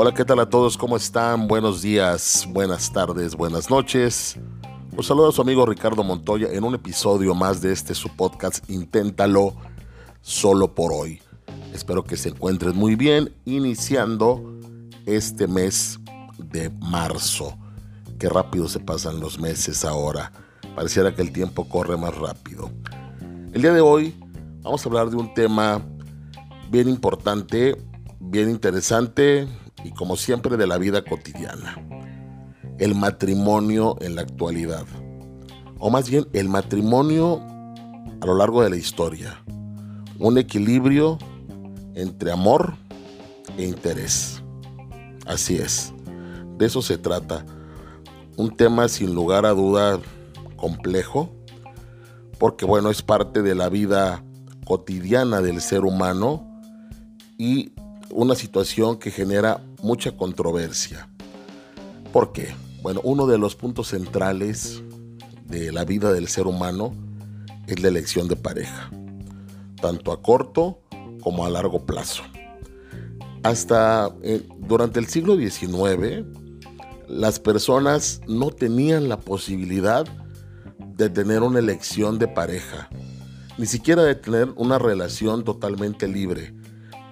Hola, ¿qué tal a todos? ¿Cómo están? Buenos días, buenas tardes, buenas noches. Os saluda a su amigo Ricardo Montoya en un episodio más de este su podcast Inténtalo solo por hoy. Espero que se encuentren muy bien iniciando este mes de marzo. Qué rápido se pasan los meses ahora. Pareciera que el tiempo corre más rápido. El día de hoy vamos a hablar de un tema bien importante, bien interesante y como siempre de la vida cotidiana. El matrimonio en la actualidad. O más bien el matrimonio a lo largo de la historia. Un equilibrio entre amor e interés. Así es. De eso se trata. Un tema sin lugar a duda complejo, porque bueno, es parte de la vida cotidiana del ser humano y una situación que genera mucha controversia. ¿Por qué? Bueno, uno de los puntos centrales de la vida del ser humano es la elección de pareja, tanto a corto como a largo plazo. Hasta eh, durante el siglo XIX, las personas no tenían la posibilidad de tener una elección de pareja, ni siquiera de tener una relación totalmente libre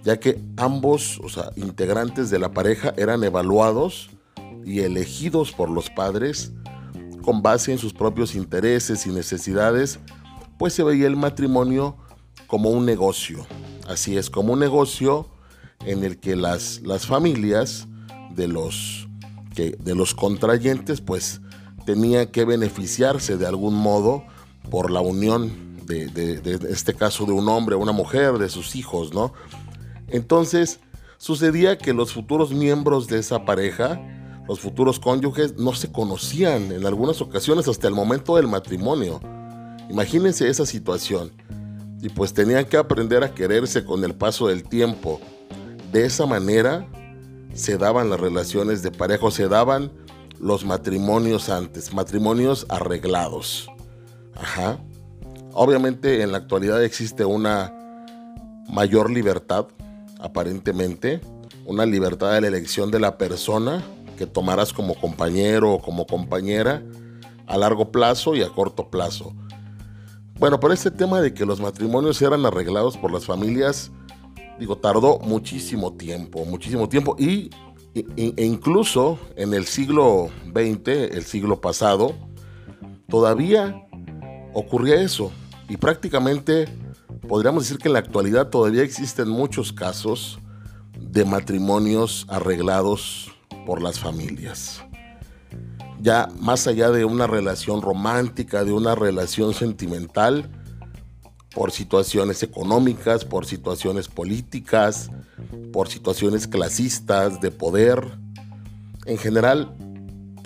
ya que ambos, o sea, integrantes de la pareja eran evaluados y elegidos por los padres con base en sus propios intereses y necesidades, pues se veía el matrimonio como un negocio. Así es, como un negocio en el que las, las familias de los, que, de los contrayentes pues tenían que beneficiarse de algún modo por la unión de, de, de este caso de un hombre, una mujer, de sus hijos, ¿no? Entonces, sucedía que los futuros miembros de esa pareja, los futuros cónyuges, no se conocían en algunas ocasiones hasta el momento del matrimonio. Imagínense esa situación. Y pues tenían que aprender a quererse con el paso del tiempo. De esa manera se daban las relaciones de pareja, se daban los matrimonios antes, matrimonios arreglados. Ajá. Obviamente en la actualidad existe una mayor libertad aparentemente, una libertad de la elección de la persona que tomarás como compañero o como compañera a largo plazo y a corto plazo. Bueno, por este tema de que los matrimonios eran arreglados por las familias, digo, tardó muchísimo tiempo, muchísimo tiempo y, e incluso en el siglo XX, el siglo pasado, todavía ocurría eso y prácticamente podríamos decir que en la actualidad todavía existen muchos casos de matrimonios arreglados por las familias. Ya más allá de una relación romántica, de una relación sentimental, por situaciones económicas, por situaciones políticas, por situaciones clasistas, de poder. En general,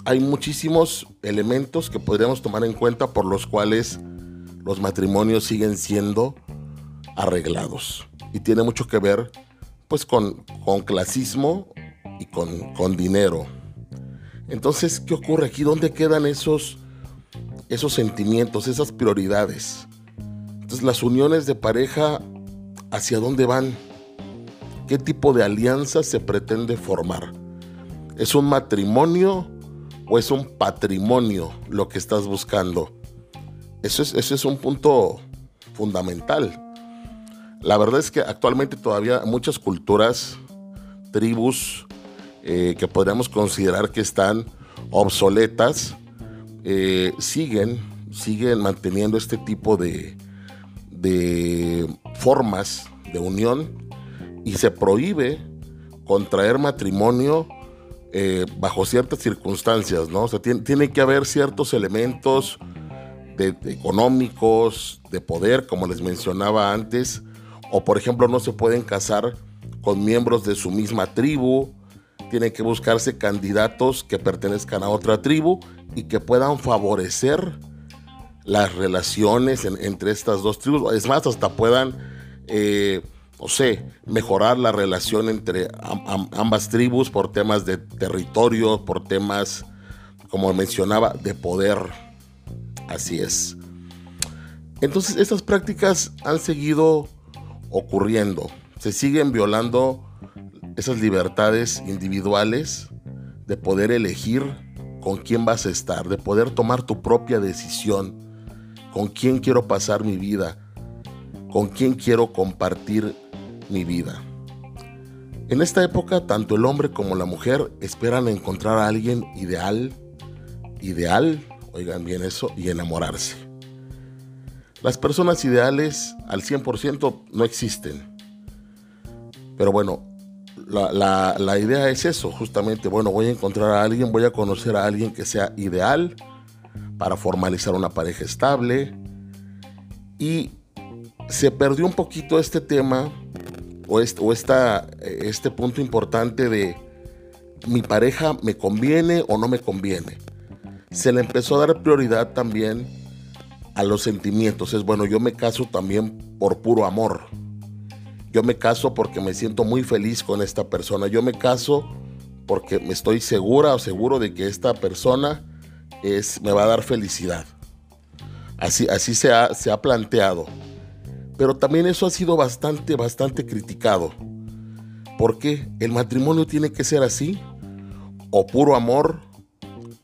hay muchísimos elementos que podríamos tomar en cuenta por los cuales los matrimonios siguen siendo arreglados. Y tiene mucho que ver pues con, con clasismo y con, con dinero. Entonces, ¿qué ocurre aquí? ¿Dónde quedan esos, esos sentimientos, esas prioridades? Entonces, las uniones de pareja, ¿hacia dónde van? ¿Qué tipo de alianza se pretende formar? ¿Es un matrimonio o es un patrimonio lo que estás buscando? Eso es, eso es un punto fundamental. La verdad es que actualmente todavía muchas culturas, tribus eh, que podríamos considerar que están obsoletas, eh, siguen, siguen manteniendo este tipo de, de formas de unión y se prohíbe contraer matrimonio eh, bajo ciertas circunstancias, ¿no? O sea, tiene, que haber ciertos elementos de, económicos, de poder, como les mencionaba antes, o por ejemplo no se pueden casar con miembros de su misma tribu, tienen que buscarse candidatos que pertenezcan a otra tribu y que puedan favorecer las relaciones entre estas dos tribus, es más, hasta puedan, eh, no sé, mejorar la relación entre ambas tribus por temas de territorio, por temas, como mencionaba, de poder. Así es. Entonces, estas prácticas han seguido ocurriendo. Se siguen violando esas libertades individuales de poder elegir con quién vas a estar, de poder tomar tu propia decisión, con quién quiero pasar mi vida, con quién quiero compartir mi vida. En esta época, tanto el hombre como la mujer esperan encontrar a alguien ideal, ideal, oigan bien eso, y enamorarse. Las personas ideales al 100% no existen. Pero bueno, la, idea es eso, justamente, bueno, voy a encontrar a alguien, voy a conocer a alguien que sea ideal para formalizar una pareja estable. Y se perdió un poquito este tema o, o esta, este punto importante de mi pareja me conviene o no me conviene. Se le empezó a dar prioridad también a los sentimientos. Es bueno, yo me caso también por puro amor. Yo me caso porque me siento muy feliz con esta persona. Yo me caso porque me estoy segura o seguro de que esta persona es, me va a dar felicidad. Así, así se, ha, se ha planteado. Pero también eso ha sido bastante, bastante criticado. ¿Por qué? El matrimonio tiene que ser así, o puro amor,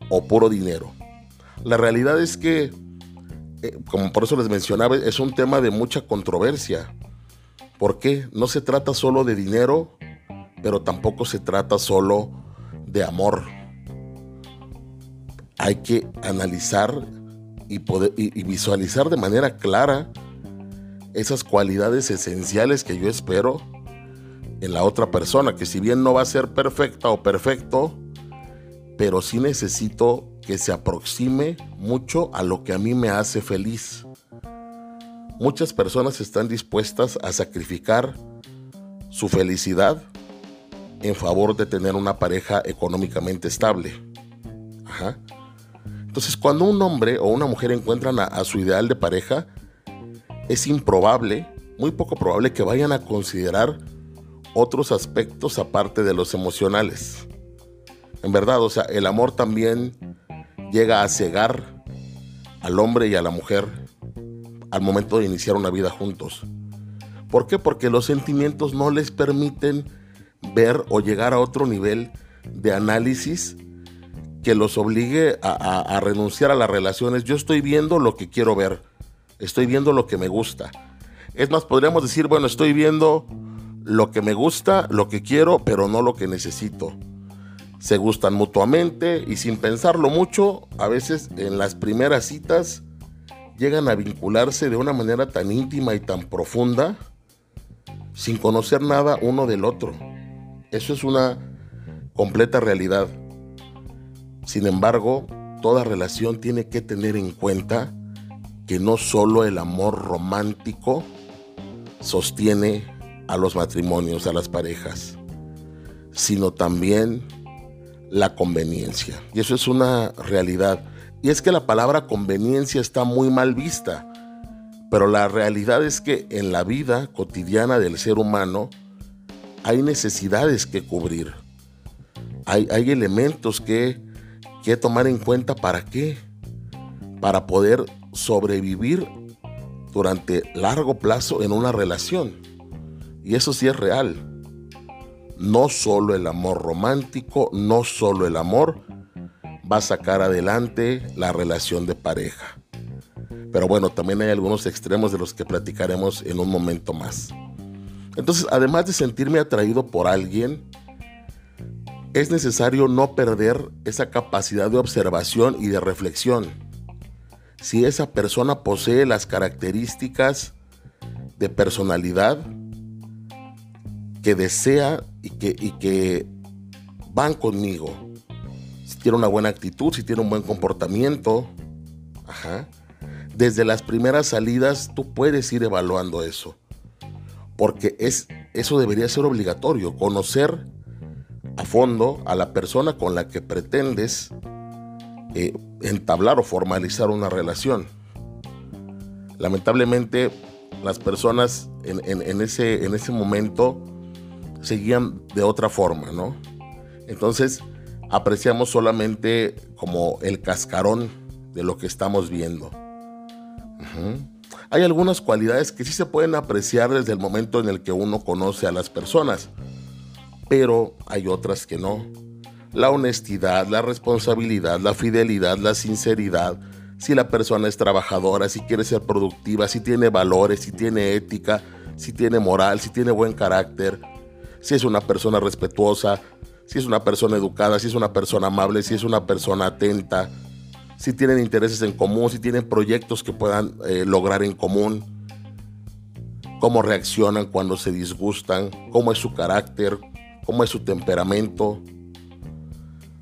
o puro dinero. La realidad es que, como por eso les mencionaba, es un tema de mucha controversia. ¿Por qué? No se trata solo de dinero, pero tampoco se trata solo de amor. Hay que analizar y, poder, y, visualizar de manera clara esas cualidades esenciales que yo espero en la otra persona, que si bien no va a ser perfecta o perfecto, pero sí necesito que se aproxime mucho a lo que a mí me hace feliz. Muchas personas están dispuestas a sacrificar su felicidad en favor de tener una pareja económicamente estable. Entonces, cuando un hombre o una mujer encuentran a, su ideal de pareja, es improbable, muy poco probable que vayan a considerar otros aspectos aparte de los emocionales. En verdad, o sea, el amor también llega a cegar al hombre y a la mujer al momento de iniciar una vida juntos. ¿Por qué? Porque los sentimientos no les permiten ver o llegar a otro nivel de análisis que los obligue a, renunciar a las relaciones. Yo estoy viendo lo que quiero ver, estoy viendo lo que me gusta. Es más, podríamos decir, bueno, estoy viendo lo que me gusta, lo que quiero, pero no lo que necesito. Se gustan mutuamente y sin pensarlo mucho, a veces en las primeras citas llegan a vincularse de una manera tan íntima y tan profunda sin conocer nada uno del otro. Eso es una completa realidad. Sin embargo, toda relación tiene que tener en cuenta que no solo el amor romántico sostiene a los matrimonios, a las parejas, sino también la conveniencia. Y eso es una realidad. Y es que la palabra conveniencia está muy mal vista, pero la realidad es que en la vida cotidiana del ser humano hay necesidades que cubrir. Hay, hay elementos que, que tomar en cuenta para qué. Para poder sobrevivir durante largo plazo en una relación. Y eso sí es real. No solo el amor romántico, no solo el amor, va a sacar adelante la relación de pareja. Pero bueno, también hay algunos extremos de los que platicaremos en un momento más. Entonces, además de sentirme atraído por alguien, es necesario no perder esa capacidad de observación y de reflexión. Si esa persona posee las características de personalidad que desea y que, van conmigo, si tiene una buena actitud, si tiene un buen comportamiento. Ajá. Desde las primeras salidas tú puedes ir evaluando eso. Porque es, eso debería ser obligatorio, conocer a fondo a la persona con la que pretendes eh, entablar o formalizar una relación. Lamentablemente las personas en, ese, en ese momento seguían de otra forma, ¿no? Entonces, apreciamos solamente como el cascarón de lo que estamos viendo. Hay algunas cualidades que sí se pueden apreciar desde el momento en el que uno conoce a las personas. pero hay otras que no. La honestidad, la responsabilidad, la fidelidad, la sinceridad, si la persona es trabajadora, si quiere ser productiva, si tiene valores, si tiene ética, si tiene moral, si tiene buen carácter, si es una persona respetuosa, si es una persona educada, si es una persona amable, si es una persona atenta, si tienen intereses en común, si tienen proyectos que puedan eh, lograr en común, cómo reaccionan cuando se disgustan, cómo es su carácter, cómo es su temperamento.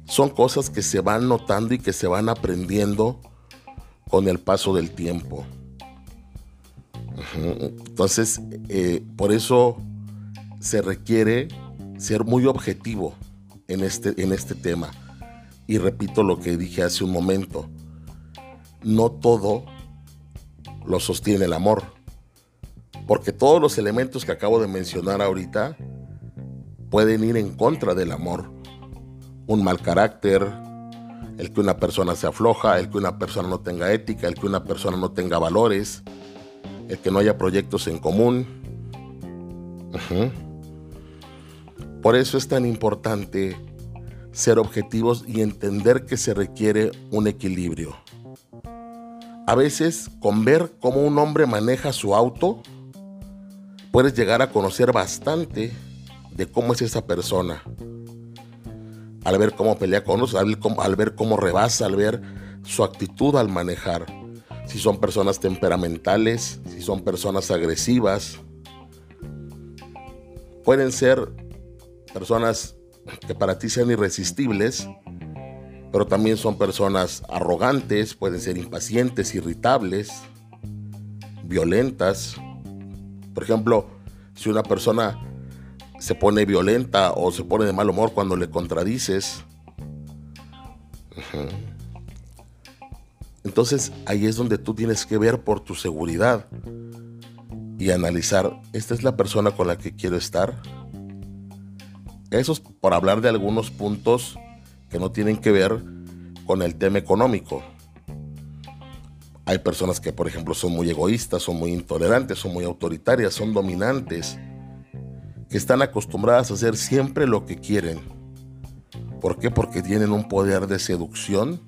Son cosas que se van notando y que se van aprendiendo con el paso del tiempo. Entonces, eh, por eso se requiere ser muy objetivo en este, en este tema. Y repito lo que dije hace un momento. No todo lo sostiene el amor. Porque todos los elementos que acabo de mencionar ahorita pueden ir en contra del amor. Un mal carácter, el que una persona se afloja, el que una persona no tenga ética, el que una persona no tenga valores, el que no haya proyectos en común. Por eso es tan importante ser objetivos y entender que se requiere un equilibrio. A veces, con ver cómo un hombre maneja su auto, puedes llegar a conocer bastante de cómo es esa persona al ver cómo pelea con otros, al, ver cómo rebasa, al ver su actitud al manejar. Si son personas temperamentales, si son personas agresivas. Pueden ser personas que para ti sean irresistibles, pero también son personas arrogantes, pueden ser impacientes, irritables, violentas. Por ejemplo, si una persona se pone violenta o se pone de mal humor cuando le contradices. Entonces ahí es donde tú tienes que ver por tu seguridad y analizar, ¿esta es la persona con la que quiero estar? Eso es por hablar de algunos puntos que no tienen que ver con el tema económico. Hay personas que, por ejemplo, son muy egoístas, son muy intolerantes, son muy autoritarias, son dominantes que están acostumbradas a hacer siempre lo que quieren. ¿Por qué? Porque tienen un poder de seducción,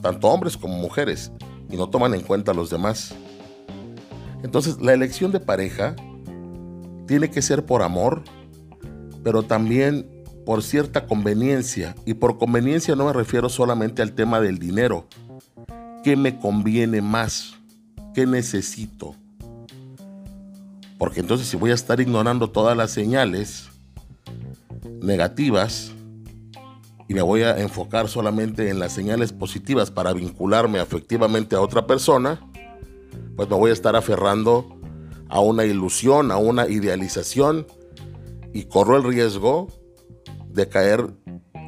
tanto hombres como mujeres, y no toman en cuenta a los demás. Entonces, la elección de pareja tiene que ser por amor, pero también por cierta conveniencia. Y por conveniencia no me refiero solamente al tema del dinero. ¿Qué me conviene más? ¿Qué necesito? Porque entonces si voy a estar ignorando todas las señales negativas y me voy a enfocar solamente en las señales positivas para vincularme afectivamente a otra persona, pues me voy a estar aferrando a una ilusión, a una idealización y corro el riesgo de caer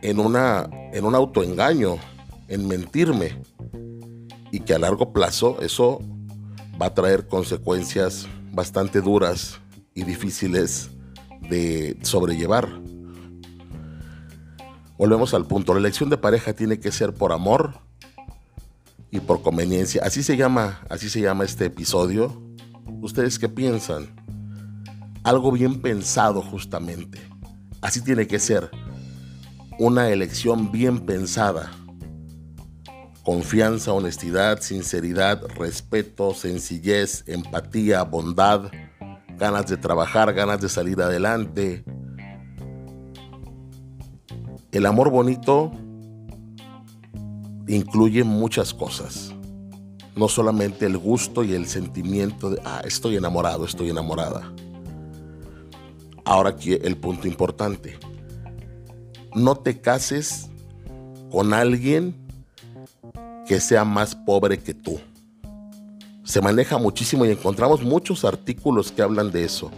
en, una, en un autoengaño, en mentirme y que a largo plazo eso va a traer consecuencias bastante duras y difíciles de sobrellevar. Volvemos al punto, la elección de pareja tiene que ser por amor y por conveniencia. Así se llama, así se llama este episodio. ¿Ustedes qué piensan? Algo bien pensado justamente. Así tiene que ser. Una elección bien pensada. Confianza, honestidad, sinceridad, respeto, sencillez, empatía, bondad, ganas de trabajar, ganas de salir adelante. El amor bonito incluye muchas cosas. No solamente el gusto y el sentimiento de, ah, estoy enamorado, estoy enamorada. Ahora aquí el punto importante. No te cases con alguien que sea más pobre que tú. Se maneja muchísimo y encontramos muchos artículos que hablan de eso.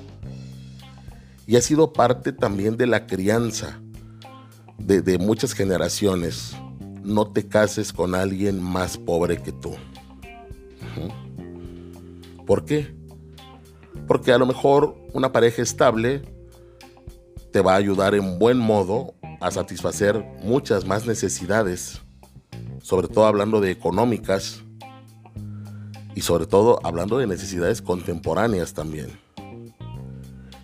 Y ha sido parte también de la crianza de, muchas generaciones. No te cases con alguien más pobre que tú. ¿Por qué? Porque a lo mejor una pareja estable te va a ayudar en buen modo a satisfacer muchas más necesidades sobre todo hablando de económicas y sobre todo hablando de necesidades contemporáneas también.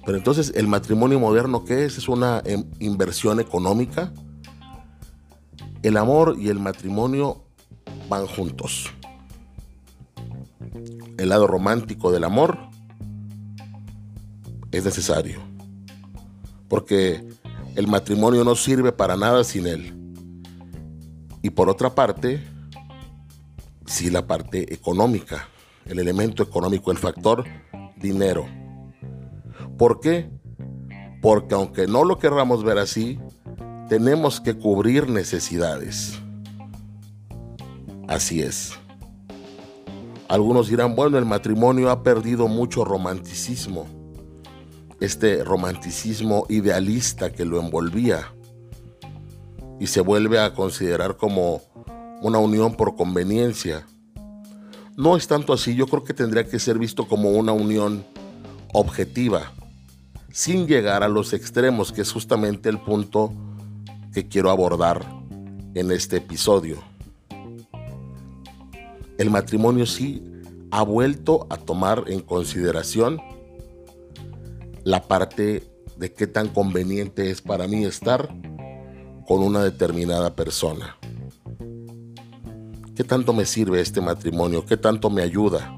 Pero entonces, ¿el matrimonio moderno qué es? ¿Es una em, inversión económica? El amor y el matrimonio van juntos. El lado romántico del amor es necesario. Porque el matrimonio no sirve para nada sin él. Y por otra parte, sí la parte económica, el elemento económico, el factor dinero. ¿Por qué? Porque aunque no lo querramos ver así, tenemos que cubrir necesidades. Así es. Algunos dirán, bueno, el matrimonio ha perdido mucho romanticismo, este romanticismo idealista que lo envolvía y se vuelve a considerar como una unión por conveniencia. No es tanto así, yo creo que tendría que ser visto como una unión objetiva, sin llegar a los extremos, que es justamente el punto que quiero abordar en este episodio. El matrimonio sí ha vuelto a tomar en consideración la parte de qué tan conveniente es para mí estar con una determinada persona. ¿Qué tanto me sirve este matrimonio? ¿Qué tanto me ayuda?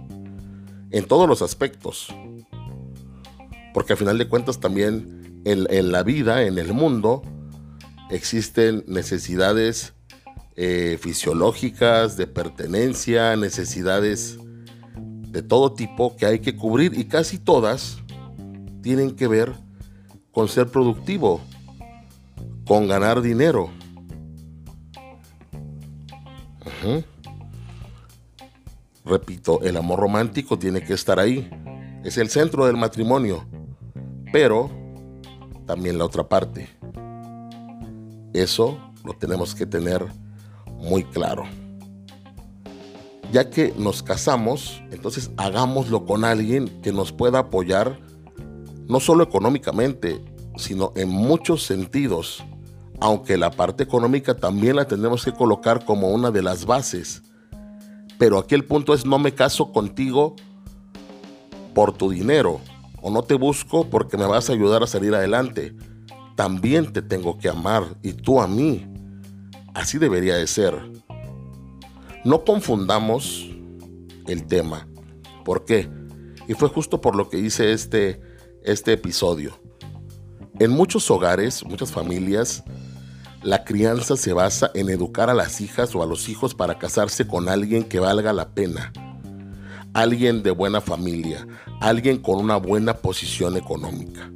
En todos los aspectos porque a final de cuentas también en, la vida, en el mundo, existen necesidades eh, fisiológicas, de pertenencia, necesidades de todo tipo que hay que cubrir y casi todas tienen que ver con ser productivo, con ganar dinero. Repito, el amor romántico tiene que estar ahí. Es el centro del matrimonio. Pero también la otra parte. Eso lo tenemos que tener muy claro. Ya que nos casamos, entonces hagámoslo con alguien que nos pueda apoyar, no solo económicamente, sino en muchos sentidos. Aunque la parte económica también la tenemos que colocar como una de las bases. Pero aquí el punto es no me caso contigo por tu dinero, o no te busco porque me vas a ayudar a salir adelante. También te tengo que amar y tú a mí. Así debería de ser. No confundamos el tema. ¿Por qué? Y fue justo por lo que hice este, este episodio. En muchos hogares, muchas familias, la crianza se basa en educar a las hijas o a los hijos para casarse con alguien que valga la pena alguien de buena familia, alguien con una buena posición económica.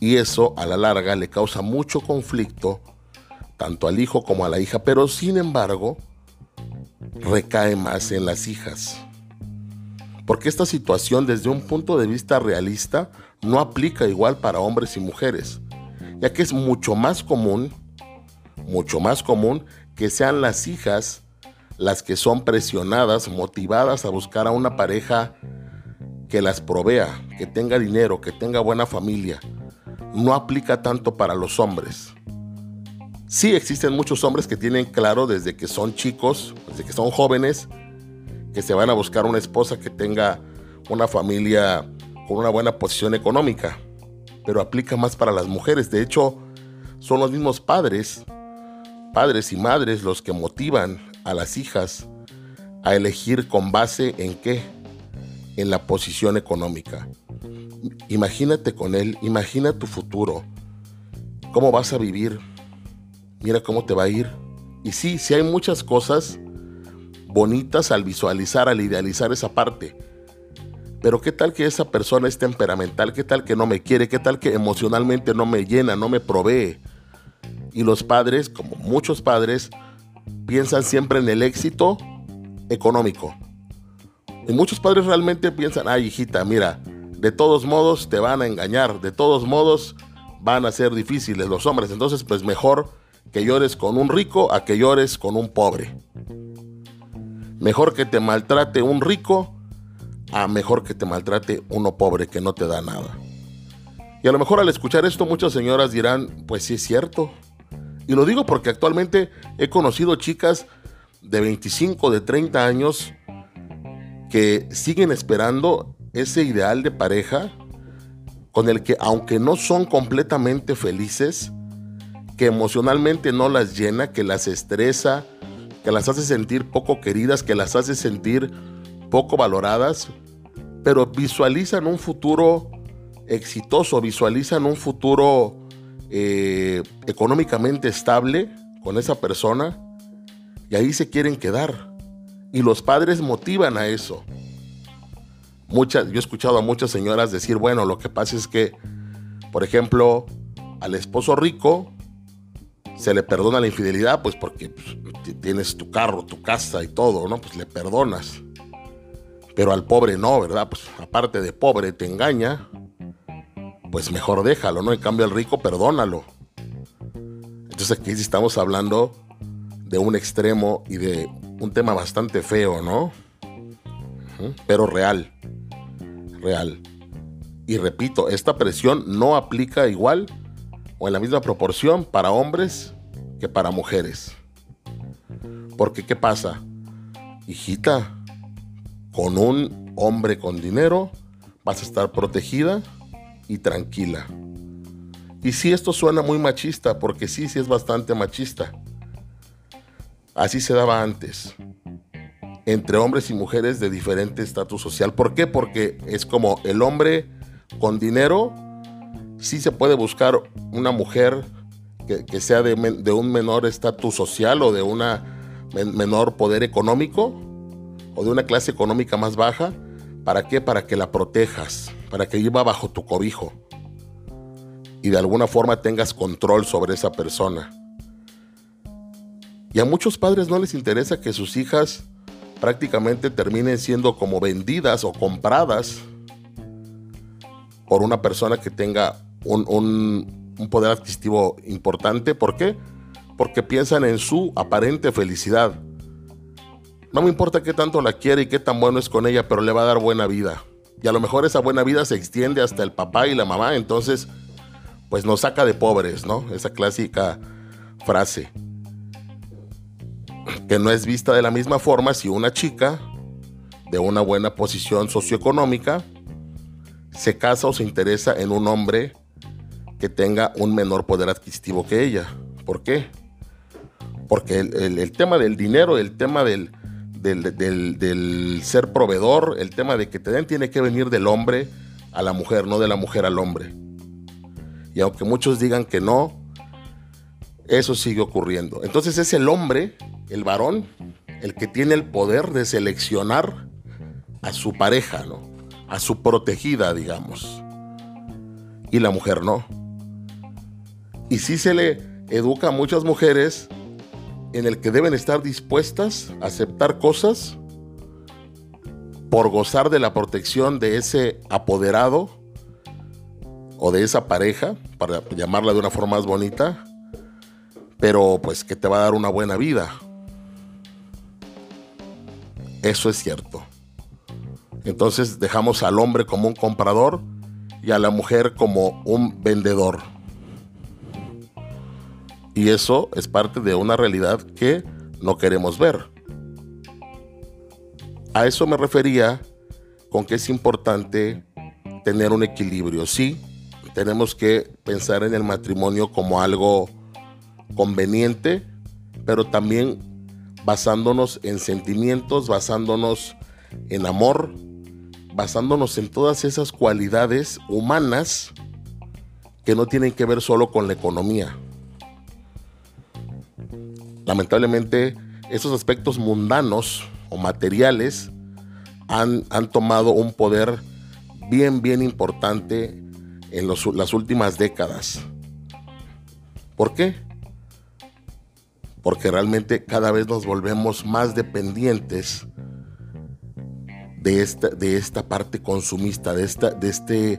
Y eso a la larga le causa mucho conflicto tanto al hijo como a la hija, pero sin embargo recae más en las hijas. Porque esta situación desde un punto de vista realista no aplica igual para hombres y mujeres, ya que es mucho más común, mucho más común que sean las hijas las que son presionadas, motivadas a buscar a una pareja que las provea, que tenga dinero, que tenga buena familia. No aplica tanto para los hombres. Sí existen muchos hombres que tienen claro desde que son chicos, desde que son jóvenes, que se van a buscar una esposa que tenga una familia con una buena posición económica. Pero aplica más para las mujeres. De hecho, son los mismos padres, padres y madres los que motivan a las hijas a elegir con base en qué? En la posición económica. Imagínate con él, imagina tu futuro, cómo vas a vivir, mira cómo te va a ir. Y sí, sí hay muchas cosas bonitas al visualizar, al idealizar esa parte. Pero qué tal que esa persona es temperamental, qué tal que no me quiere, qué tal que emocionalmente no me llena, no me provee. Y los padres, como muchos padres, piensan siempre en el éxito económico. Y muchos padres realmente piensan, ay hijita, mira, de todos modos te van a engañar, de todos modos van a ser difíciles los hombres, entonces pues mejor que llores con un rico a que llores con un pobre. Mejor que te maltrate un rico a mejor que te maltrate uno pobre que no te da nada. Y a lo mejor al escuchar esto muchas señoras dirán, pues sí es cierto, y lo digo porque actualmente he conocido chicas de 25, de 30 años que siguen esperando ese ideal de pareja con el que aunque no son completamente felices, que emocionalmente no las llena, que las estresa, que las hace sentir poco queridas, que las hace sentir poco valoradas, pero visualizan un futuro exitoso, visualizan un futuro eh, económicamente estable con esa persona y ahí se quieren quedar. Y los padres motivan a eso. Muchas, yo he escuchado a muchas señoras decir, bueno, lo que pasa es que, por ejemplo, al esposo rico se le perdona la infidelidad, pues porque pues, tienes tu carro, tu casa y todo, ¿no? Pues le perdonas. Pero al pobre no, ¿verdad? Pues aparte de pobre te engaña, pues mejor déjalo, ¿no? En cambio al rico, perdónalo. Entonces aquí estamos hablando de un extremo y de un tema bastante feo, ¿no? Pero real. Real. Y repito, esta presión no aplica igual o en la misma proporción para hombres que para mujeres. Porque ¿qué pasa? Hijita, con un hombre con dinero vas a estar protegida y tranquila. Y si esto suena muy machista, porque sí, sí es bastante machista. Así se daba antes, entre hombres y mujeres de diferente estatus social. ¿Por qué? Porque es como el hombre con dinero, sí se puede buscar una mujer que, sea de, un menor estatus social o de una menor poder económico o de una clase económica más baja. ¿Para qué? Para que la protejas, para que viva bajo tu cobijo y de alguna forma tengas control sobre esa persona. Y a muchos padres no les interesa que sus hijas prácticamente terminen siendo como vendidas o compradas por una persona que tenga un, poder adquisitivo importante. ¿Por qué? Porque piensan en su aparente felicidad. No me importa qué tanto la quiere y qué tan bueno es con ella, pero le va a dar buena vida. Y a lo mejor esa buena vida se extiende hasta el papá y la mamá, entonces pues nos saca de pobres, ¿no? Esa clásica frase que no es vista de la misma forma si una chica de una buena posición socioeconómica se casa o se interesa en un hombre que tenga un menor poder adquisitivo que ella. ¿Por qué? Porque el, tema del dinero, el tema del, del, ser proveedor, el tema de que te den tiene que venir del hombre a la mujer, no de la mujer al hombre. Y aunque muchos digan que no, eso sigue ocurriendo. Entonces es el hombre el varón, el que tiene el poder de seleccionar a su pareja, ¿no? A su protegida, digamos. Y la mujer no. Y sí se le educa a muchas mujeres en el que deben estar dispuestas a aceptar cosas por gozar de la protección de ese apoderado o de esa pareja, para llamarla de una forma más bonita, pero pues que te va a dar una buena vida, eso es cierto. Entonces dejamos al hombre como un comprador y a la mujer como un vendedor. Y eso es parte de una realidad que no queremos ver. A eso me refería con que es importante tener un equilibrio. Sí, tenemos que pensar en el matrimonio como algo conveniente, pero también basándonos en sentimientos, basándonos en amor, basándonos en todas esas cualidades humanas que no tienen que ver solo con la economía. Lamentablemente, esos aspectos mundanos o materiales han, han tomado un poder bien, bien importante en las últimas décadas. ¿Por qué? porque realmente cada vez nos volvemos más dependientes de esta, de esta parte consumista, de, esta, de este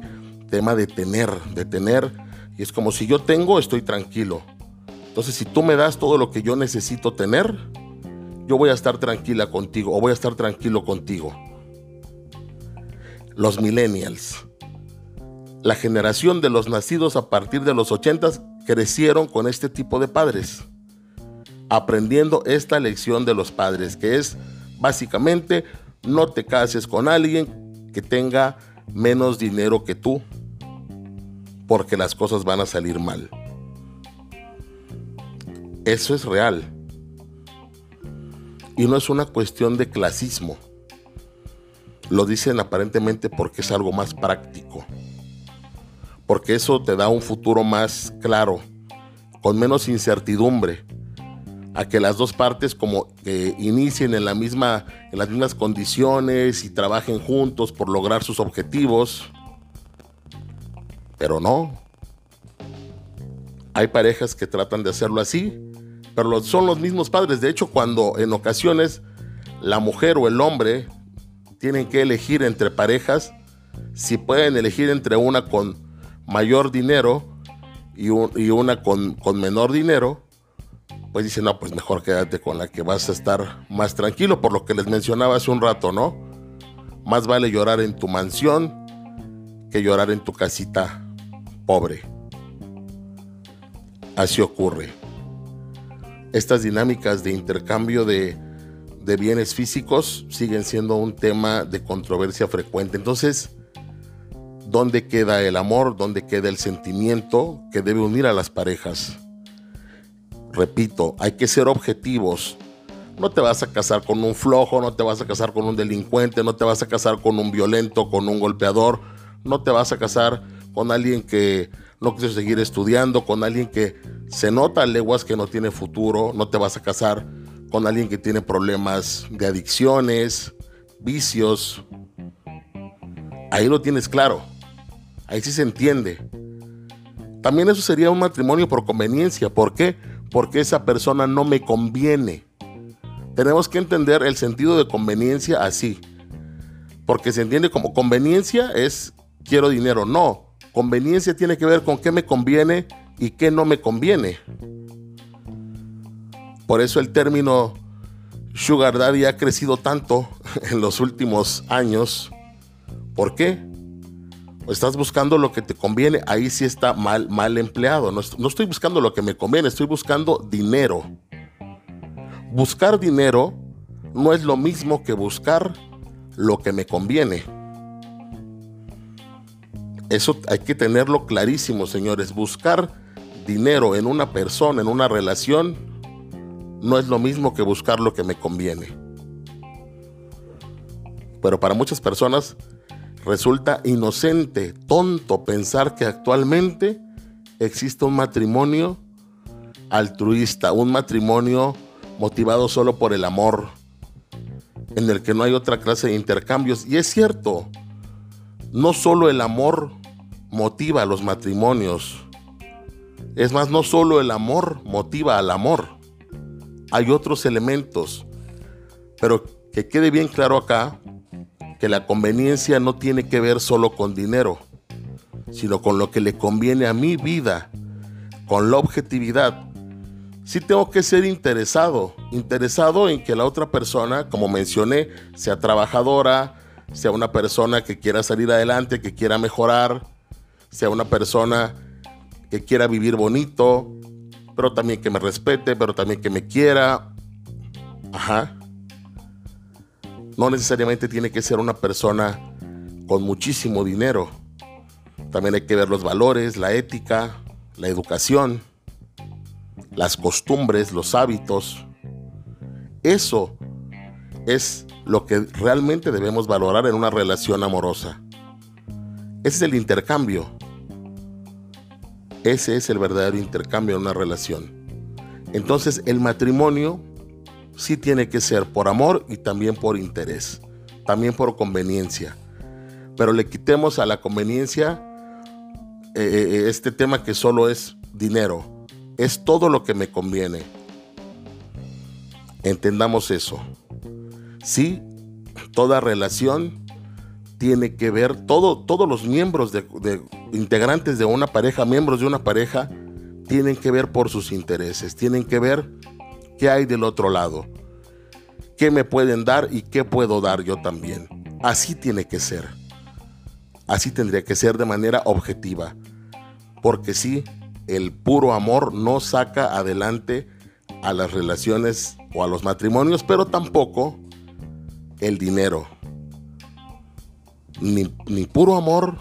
tema de tener, de tener. Y es como si yo tengo, estoy tranquilo. Entonces, si tú me das todo lo que yo necesito tener, yo voy a estar tranquila contigo o voy a estar tranquilo contigo. Los millennials. La generación de los nacidos a partir de los 80 crecieron con este tipo de padres aprendiendo esta lección de los padres, que es básicamente no te cases con alguien que tenga menos dinero que tú. porque las cosas van a salir mal. Eso es real. Y no es una cuestión de clasismo. Lo dicen aparentemente porque es algo más práctico. Porque eso te da un futuro más claro, con menos incertidumbre, a que las dos partes como que inicien en la misma en las mismas condiciones y trabajen juntos por lograr sus objetivos. Pero no. Hay parejas que tratan de hacerlo así, pero son los mismos padres. De hecho, cuando en ocasiones la mujer o el hombre tienen que elegir entre parejas, si pueden elegir entre una con mayor dinero y, una con, con menor dinero, pues dicen, no, pues mejor quédate con la que vas a estar más tranquilo, por lo que les mencionaba hace un rato, ¿no? Más vale llorar en tu mansión que llorar en tu casita pobre. Así ocurre. Estas dinámicas de intercambio de, bienes físicos siguen siendo un tema de controversia frecuente. Entonces, ¿dónde queda el amor? ¿Dónde queda el sentimiento que debe unir a las parejas? repito, hay que ser objetivos. No te vas a casar con un flojo, no te vas a casar con un delincuente, no te vas a casar con un violento, con un golpeador, no te vas a casar con alguien que no quiere seguir estudiando, con alguien que se nota leguas que no tiene futuro, no te vas a casar con alguien que tiene problemas de adicciones, vicios. Ahí lo tienes claro, ahí sí se entiende. También eso sería un matrimonio por conveniencia. ¿Por qué? porque esa persona no me conviene. Tenemos que entender el sentido de conveniencia así. Porque se entiende como conveniencia es quiero dinero. No, conveniencia tiene que ver con qué me conviene y qué no me conviene. Por eso el término Sugar Daddy ha crecido tanto en los últimos años. ¿Por qué? estás buscando lo que te conviene, ahí sí está mal, mal empleado. No, no estoy buscando lo que me conviene, estoy buscando dinero. Buscar dinero no es lo mismo que buscar lo que me conviene. Eso hay que tenerlo clarísimo, señores. Buscar dinero en una persona, en una relación, no es lo mismo que buscar lo que me conviene. Pero para muchas personas Resulta inocente, tonto pensar que actualmente existe un matrimonio altruista, un matrimonio motivado solo por el amor, en el que no hay otra clase de intercambios. Y es cierto, no solo el amor motiva los matrimonios, es más, no solo el amor motiva al amor, hay otros elementos, pero que quede bien claro acá que la conveniencia no tiene que ver solo con dinero, sino con lo que le conviene a mi vida, con la objetividad. Sí tengo que ser interesado, interesado en que la otra persona, como mencioné, sea trabajadora, sea una persona que quiera salir adelante, que quiera mejorar, sea una persona que quiera vivir bonito, pero también que me respete, pero también que me quiera. Ajá. No necesariamente tiene que ser una persona con muchísimo dinero. También hay que ver los valores, la ética, la educación, las costumbres, los hábitos. Eso es lo que realmente debemos valorar en una relación amorosa. Ese es el intercambio. Ese es el verdadero intercambio en una relación. Entonces el matrimonio sí tiene que ser por amor y también por interés, también por conveniencia. Pero le quitemos a la conveniencia eh, eh, eh, este tema que solo es dinero, es todo lo que me conviene. Entendamos eso. Sí, toda relación tiene que ver, todo, todos los miembros de, integrantes de una pareja, miembros de una pareja, tienen que ver por sus intereses, tienen que ver qué hay del otro lado, qué me pueden dar y qué puedo dar yo también. Así tiene que ser. Así tendría que ser de manera objetiva. Porque sí, el puro amor no saca adelante a las relaciones o a los matrimonios, pero tampoco el dinero. Ni, ni puro amor,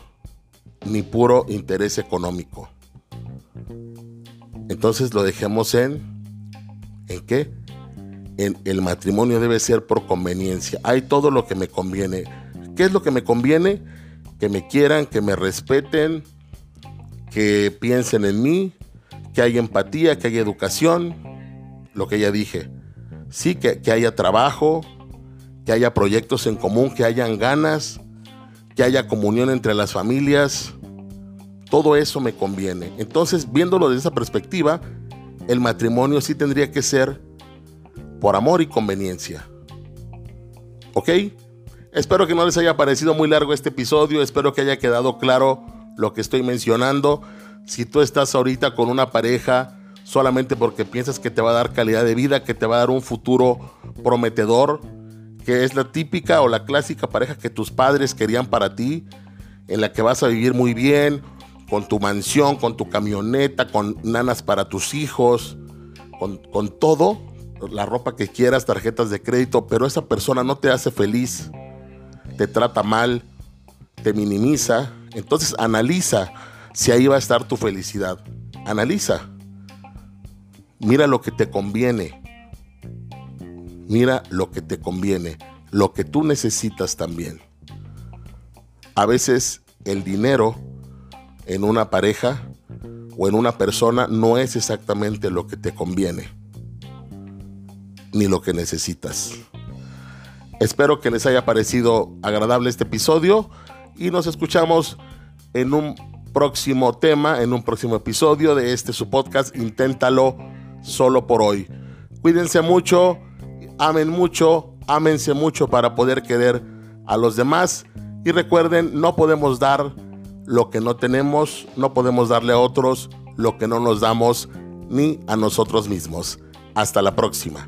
ni puro interés económico. Entonces lo dejemos en... ¿En qué? En el matrimonio debe ser por conveniencia. Hay todo lo que me conviene. ¿Qué es lo que me conviene? Que me quieran, que me respeten, que piensen en mí, que haya empatía, que haya educación, lo que ya dije. Sí, que, que haya trabajo, que haya proyectos en común, que hayan ganas, que haya comunión entre las familias. Todo eso me conviene. Entonces, viéndolo desde esa perspectiva, el matrimonio sí tendría que ser por amor y conveniencia. ¿Ok? Espero que no les haya parecido muy largo este episodio, espero que haya quedado claro lo que estoy mencionando. Si tú estás ahorita con una pareja solamente porque piensas que te va a dar calidad de vida, que te va a dar un futuro prometedor, que es la típica o la clásica pareja que tus padres querían para ti, en la que vas a vivir muy bien, con tu mansión, con tu camioneta, con nanas para tus hijos, con, con todo, la ropa que quieras, tarjetas de crédito, pero esa persona no te hace feliz, te trata mal, te minimiza, entonces analiza si ahí va a estar tu felicidad. Analiza. Mira lo que te conviene mira lo que te conviene, lo que tú necesitas también. A veces el dinero en una pareja o en una persona no es exactamente lo que te conviene, ni lo que necesitas. Espero que les haya parecido agradable este episodio y nos escuchamos en un próximo tema, en un próximo episodio de este su podcast. Inténtalo solo por hoy. Cuídense mucho amen mucho, ámense mucho para poder querer a los demás. Y recuerden, no podemos dar lo que no tenemos, no podemos darle a otros lo que no nos damos ni a nosotros mismos. Hasta la próxima.